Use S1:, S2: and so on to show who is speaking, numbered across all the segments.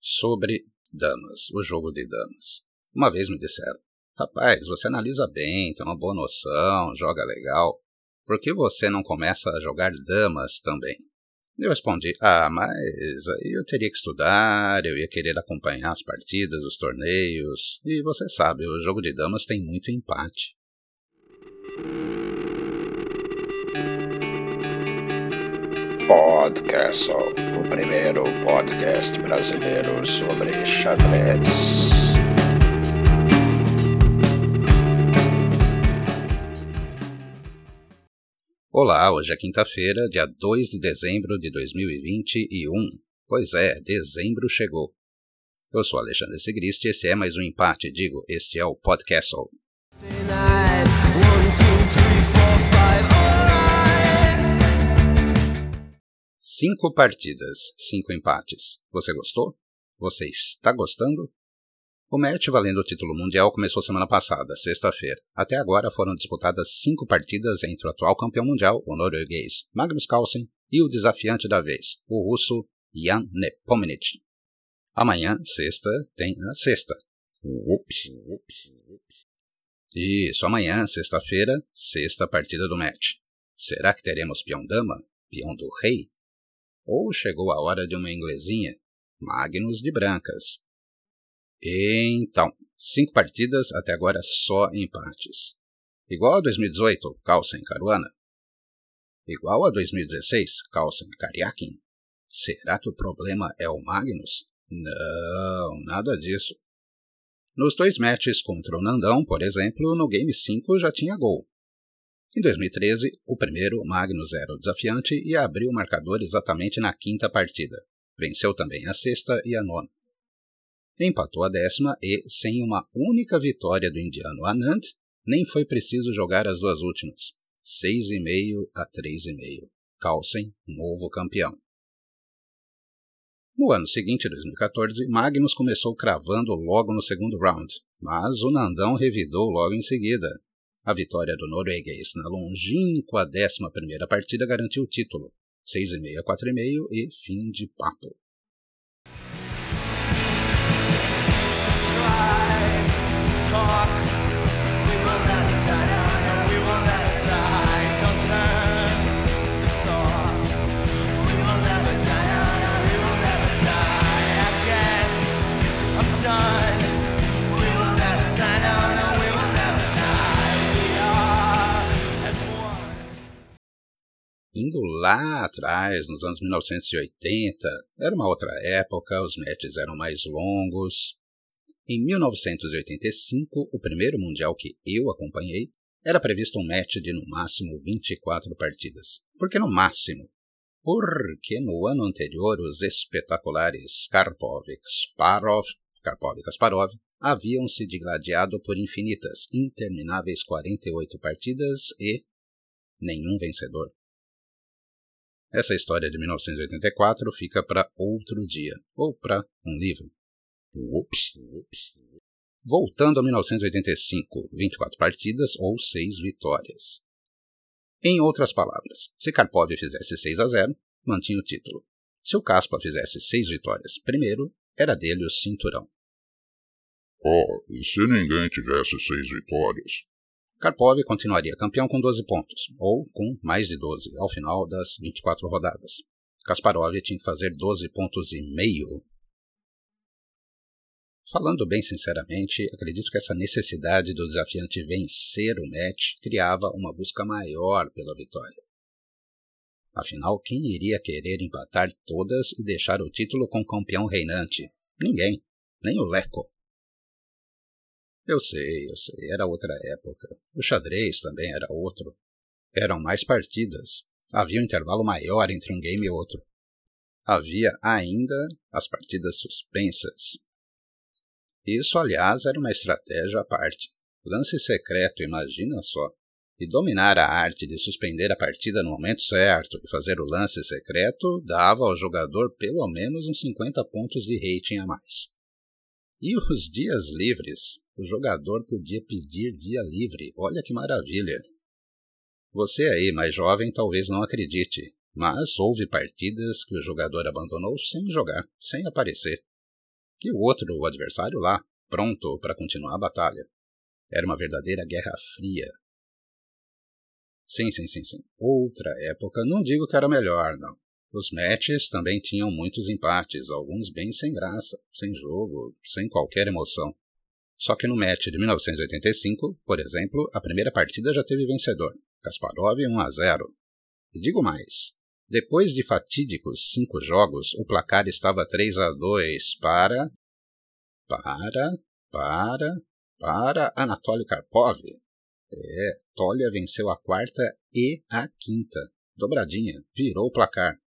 S1: sobre damas, o jogo de damas. Uma vez me disseram: Rapaz, você analisa bem, tem uma boa noção, joga legal. Por que você não começa a jogar damas também? Eu respondi: Ah, mas aí eu teria que estudar, eu ia querer acompanhar as partidas, os torneios. E você sabe, o jogo de damas tem muito empate.
S2: Podcast, o primeiro podcast brasileiro sobre xadrez.
S1: Olá, hoje é quinta-feira, dia 2 de dezembro de 2021. Pois é, dezembro chegou. Eu sou Alexandre Sigrist e esse é mais um empate, digo, este é o Podcast. Cinco partidas, cinco empates. Você gostou? Você está gostando? O match valendo o título mundial começou semana passada, sexta-feira. Até agora foram disputadas cinco partidas entre o atual campeão mundial, o norueguês Magnus Carlsen, e o desafiante da vez, o russo Jan Nepomniachtchi. Amanhã, sexta, tem a sexta. Ups, ups, ups. Isso, amanhã, sexta-feira, sexta partida do match. Será que teremos peão dama? Peão do rei? Ou chegou a hora de uma inglesinha? Magnus de brancas. Então, cinco partidas, até agora só empates. Igual a 2018, Carlsen Caruana. Igual a 2016, Carlsen Kariakin. Será que o problema é o Magnus? Não, nada disso. Nos dois matches contra o Nandão, por exemplo, no Game 5 já tinha gol. Em 2013, o primeiro, Magnus, era o desafiante e abriu o marcador exatamente na quinta partida. Venceu também a sexta e a nona. Empatou a décima e, sem uma única vitória do indiano Anand, nem foi preciso jogar as duas últimas. 6,5 a 3,5. Carlsen, novo campeão. No ano seguinte, 2014, Magnus começou cravando logo no segundo round, mas o Nandão revidou logo em seguida, a vitória do norueguês na longínqua 11 partida garantiu o título, 6,5 a 4,5 e fim de papo. Indo lá atrás, nos anos 1980, era uma outra época, os matches eram mais longos. Em 1985, o primeiro mundial que eu acompanhei, era previsto um match de no máximo 24 partidas. Por que no máximo? Porque no ano anterior os espetaculares Karpov e Kasparov, Karpov e Kasparov haviam se digladiado por infinitas, intermináveis 48 partidas e nenhum vencedor. Essa história de 1984 fica para outro dia, ou para um livro. Ups, ups. Voltando a 1985, 24 partidas ou 6 vitórias. Em outras palavras, se Karpov fizesse 6 a 0, mantinha o título. Se o Kaspa fizesse 6 vitórias primeiro, era dele o cinturão.
S3: Oh, e se ninguém tivesse 6 vitórias?
S1: Karpov continuaria campeão com 12 pontos, ou com mais de 12, ao final das 24 rodadas. Kasparov tinha que fazer 12 pontos e meio. Falando bem sinceramente, acredito que essa necessidade do desafiante vencer o match criava uma busca maior pela vitória. Afinal, quem iria querer empatar todas e deixar o título com o campeão reinante? Ninguém, nem o Leco. Eu sei, eu sei, era outra época. O xadrez também era outro. Eram mais partidas. Havia um intervalo maior entre um game e outro. Havia ainda as partidas suspensas. Isso, aliás, era uma estratégia à parte. Lance secreto, imagina só. E dominar a arte de suspender a partida no momento certo e fazer o lance secreto dava ao jogador pelo menos uns 50 pontos de rating a mais. E os dias livres? O jogador podia pedir dia livre. Olha que maravilha! Você aí, mais jovem, talvez não acredite, mas houve partidas que o jogador abandonou sem jogar, sem aparecer. E o outro, o adversário lá, pronto para continuar a batalha. Era uma verdadeira guerra fria. Sim, sim, sim, sim. Outra época, não digo que era melhor, não. Os matches também tinham muitos empates, alguns bem sem graça, sem jogo, sem qualquer emoção. Só que no match de 1985, por exemplo, a primeira partida já teve vencedor, Kasparov 1 a 0. E digo mais, depois de fatídicos cinco jogos, o placar estava 3 a 2 para para para para Anatoly Karpov. É, Tolia venceu a quarta e a quinta. Dobradinha, virou o placar.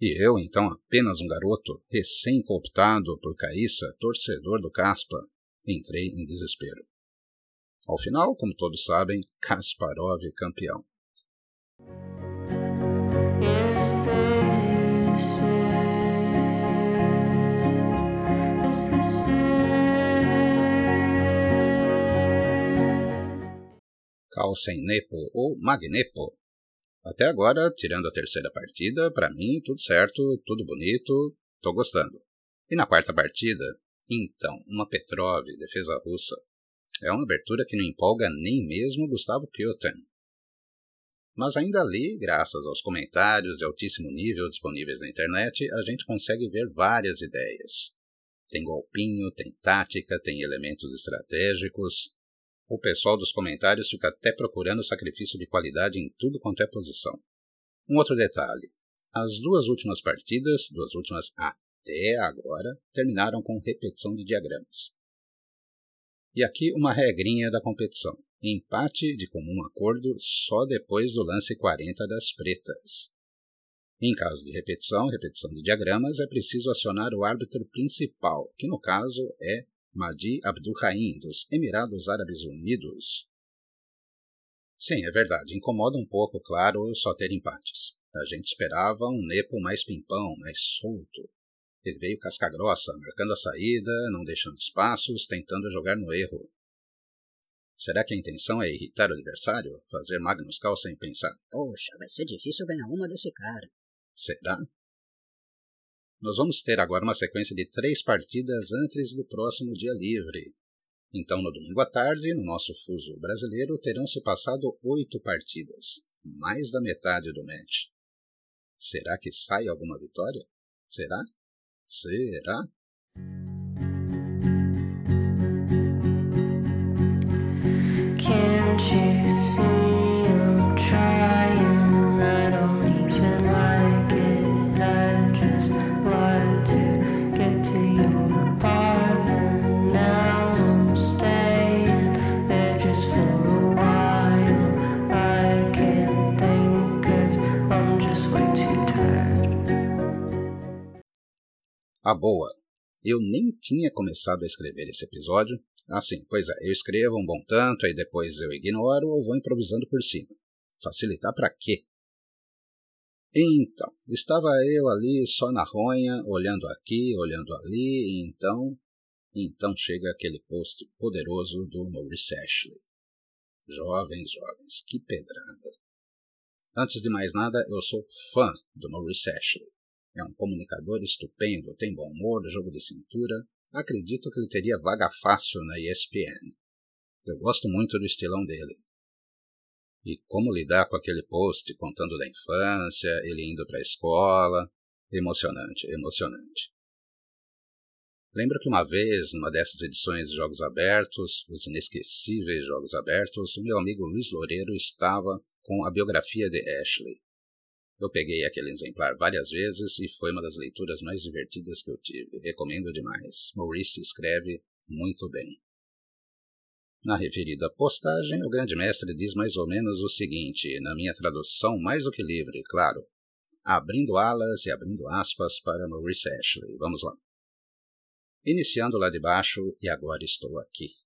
S1: E eu, então apenas um garoto, recém-cooptado por Caíssa, torcedor do Caspa, entrei em desespero. Ao final, como todos sabem, Kasparov campeão. Nepo ou Magnepo. Até agora, tirando a terceira partida, para mim tudo certo, tudo bonito, tô gostando. E na quarta partida, então, uma Petrov, defesa russa. É uma abertura que não empolga nem mesmo Gustavo Kyoten. Mas ainda ali, graças aos comentários de altíssimo nível disponíveis na internet, a gente consegue ver várias ideias. Tem golpinho, tem tática, tem elementos estratégicos, o pessoal dos comentários fica até procurando sacrifício de qualidade em tudo quanto é posição. Um outro detalhe: as duas últimas partidas, duas últimas até agora, terminaram com repetição de diagramas. E aqui uma regrinha da competição: empate de comum acordo só depois do lance 40 das pretas. Em caso de repetição, repetição de diagramas, é preciso acionar o árbitro principal, que no caso é Mahdi Abdulrahim, dos Emirados Árabes Unidos. Sim, é verdade, incomoda um pouco, claro, só ter empates. A gente esperava um Nepo mais pimpão, mais solto. Ele veio casca grossa, marcando a saída, não deixando espaços, tentando jogar no erro. Será que a intenção é irritar o adversário? Fazer Magnus Cal sem pensar?
S4: Poxa, vai ser difícil ganhar uma desse cara.
S1: Será? Nós vamos ter agora uma sequência de três partidas antes do próximo dia livre. Então, no domingo à tarde, no nosso fuso brasileiro, terão se passado oito partidas, mais da metade do match. Será que sai alguma vitória? Será? Será? Boa. Eu nem tinha começado a escrever esse episódio Assim, pois é, eu escrevo um bom tanto, aí depois eu ignoro ou vou improvisando por cima. Facilitar para quê? Então, estava eu ali só na ronha, olhando aqui, olhando ali, e então. Então chega aquele post poderoso do Maurice Ashley. Jovens, jovens, que pedrada. Antes de mais nada, eu sou fã do Maurice Ashley. É um comunicador estupendo, tem bom humor, jogo de cintura, acredito que ele teria vaga fácil na ESPN. Eu gosto muito do estilão dele. E como lidar com aquele post contando da infância, ele indo para a escola. Emocionante, emocionante. Lembro que uma vez, numa dessas edições de Jogos Abertos, os inesquecíveis Jogos Abertos, o meu amigo Luiz Loureiro estava com a biografia de Ashley. Eu peguei aquele exemplar várias vezes e foi uma das leituras mais divertidas que eu tive. Recomendo demais. Maurice escreve muito bem. Na referida postagem, o grande mestre diz mais ou menos o seguinte, na minha tradução mais do que livre, claro. Abrindo alas e abrindo aspas para Maurice Ashley. Vamos lá. Iniciando lá de baixo, e agora estou aqui.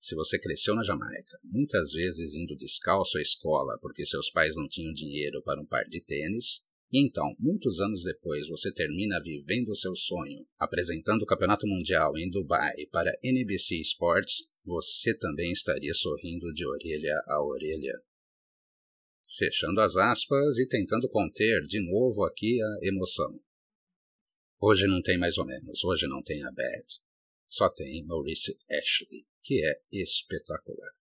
S1: Se você cresceu na Jamaica, muitas vezes indo descalço à escola porque seus pais não tinham dinheiro para um par de tênis, e então, muitos anos depois, você termina vivendo o seu sonho, apresentando o Campeonato Mundial em Dubai para NBC Sports, você também estaria sorrindo de orelha a orelha. Fechando as aspas e tentando conter de novo aqui a emoção. Hoje não tem mais ou menos, hoje não tem a Bad. Só tem Maurice Ashley, que é espetacular.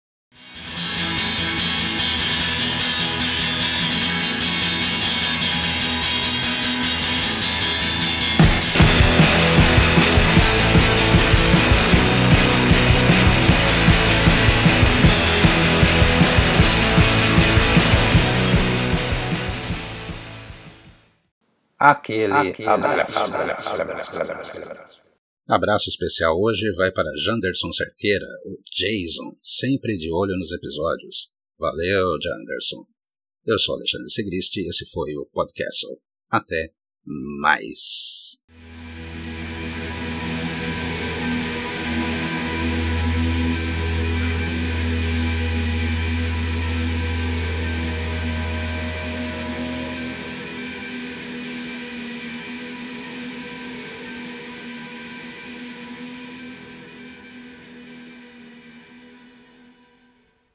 S2: Aquele, Aquele abraço, abraço, abraço,
S1: abraço, Abraço especial hoje vai para Janderson Cerqueira, o Jason, sempre de olho nos episódios. Valeu, Janderson. Eu sou Alexandre Segristi e esse foi o Podcast. Até mais.